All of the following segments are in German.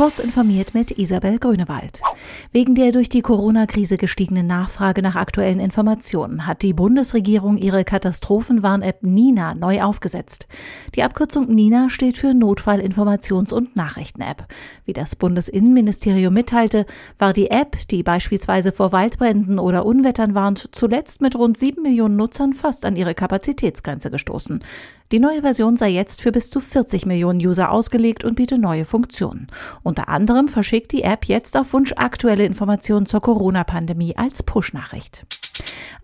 Kurz informiert mit Isabel Grünewald. Wegen der durch die Corona-Krise gestiegenen Nachfrage nach aktuellen Informationen hat die Bundesregierung ihre Katastrophenwarn-App Nina neu aufgesetzt. Die Abkürzung Nina steht für Notfall-Informations- und Nachrichten-App. Wie das Bundesinnenministerium mitteilte, war die App, die beispielsweise vor Waldbränden oder Unwettern warnt, zuletzt mit rund sieben Millionen Nutzern fast an ihre Kapazitätsgrenze gestoßen. Die neue Version sei jetzt für bis zu 40 Millionen User ausgelegt und biete neue Funktionen. Unter anderem verschickt die App jetzt auf Wunsch aktuelle Informationen zur Corona-Pandemie als Push-Nachricht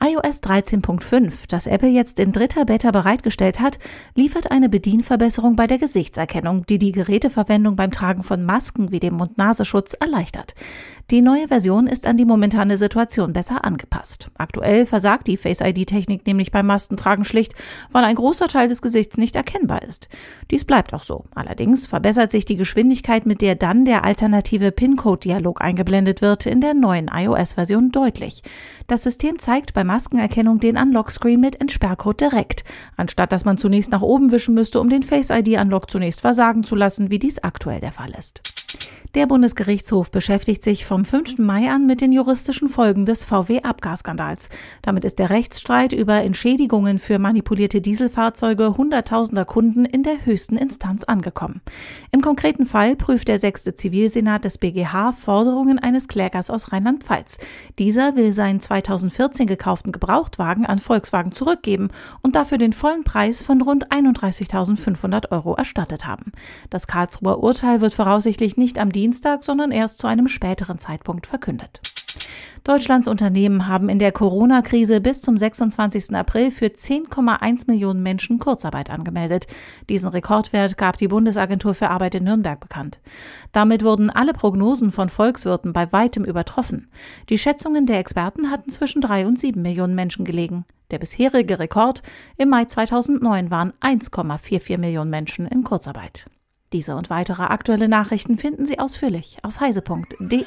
iOS 13.5, das Apple jetzt in dritter Beta bereitgestellt hat, liefert eine Bedienverbesserung bei der Gesichtserkennung, die die Geräteverwendung beim Tragen von Masken wie dem Mund-Nasenschutz erleichtert. Die neue Version ist an die momentane Situation besser angepasst. Aktuell versagt die Face-ID-Technik nämlich beim Mastentragen schlicht, weil ein großer Teil des Gesichts nicht erkennbar ist. Dies bleibt auch so. Allerdings verbessert sich die Geschwindigkeit, mit der dann der alternative PIN-Code-Dialog eingeblendet wird, in der neuen iOS-Version deutlich. Das System zeigt bei Maskenerkennung den Unlock-Screen mit Entsperrcode direkt, anstatt dass man zunächst nach oben wischen müsste, um den Face-ID-Unlock zunächst versagen zu lassen, wie dies aktuell der Fall ist. Der Bundesgerichtshof beschäftigt sich vom 5. Mai an mit den juristischen Folgen des VW-Abgasskandals. Damit ist der Rechtsstreit über Entschädigungen für manipulierte Dieselfahrzeuge hunderttausender Kunden in der höchsten Instanz angekommen. Im konkreten Fall prüft der sechste Zivilsenat des BGH Forderungen eines Klägers aus Rheinland-Pfalz. Dieser will seinen 2014 gekauften Gebrauchtwagen an Volkswagen zurückgeben und dafür den vollen Preis von rund 31.500 Euro erstattet haben. Das Karlsruher Urteil wird voraussichtlich nicht am Dienstag Dienstag, sondern erst zu einem späteren Zeitpunkt verkündet. Deutschlands Unternehmen haben in der Corona-Krise bis zum 26. April für 10,1 Millionen Menschen Kurzarbeit angemeldet. Diesen Rekordwert gab die Bundesagentur für Arbeit in Nürnberg bekannt. Damit wurden alle Prognosen von Volkswirten bei weitem übertroffen. Die Schätzungen der Experten hatten zwischen drei und sieben Millionen Menschen gelegen. Der bisherige Rekord im Mai 2009 waren 1,44 Millionen Menschen in Kurzarbeit. Diese und weitere aktuelle Nachrichten finden Sie ausführlich auf heise.de.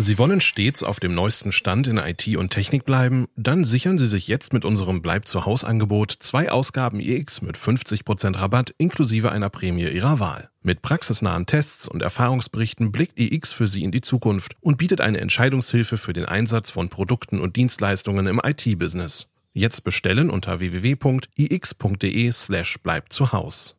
Sie wollen stets auf dem neuesten Stand in IT und Technik bleiben? Dann sichern Sie sich jetzt mit unserem Bleib zu Haus Angebot zwei Ausgaben iX mit 50% Rabatt inklusive einer Prämie Ihrer Wahl. Mit praxisnahen Tests und Erfahrungsberichten blickt iX für Sie in die Zukunft und bietet eine Entscheidungshilfe für den Einsatz von Produkten und Dienstleistungen im IT-Business. Jetzt bestellen unter www.ix.de slash bleib zu Haus.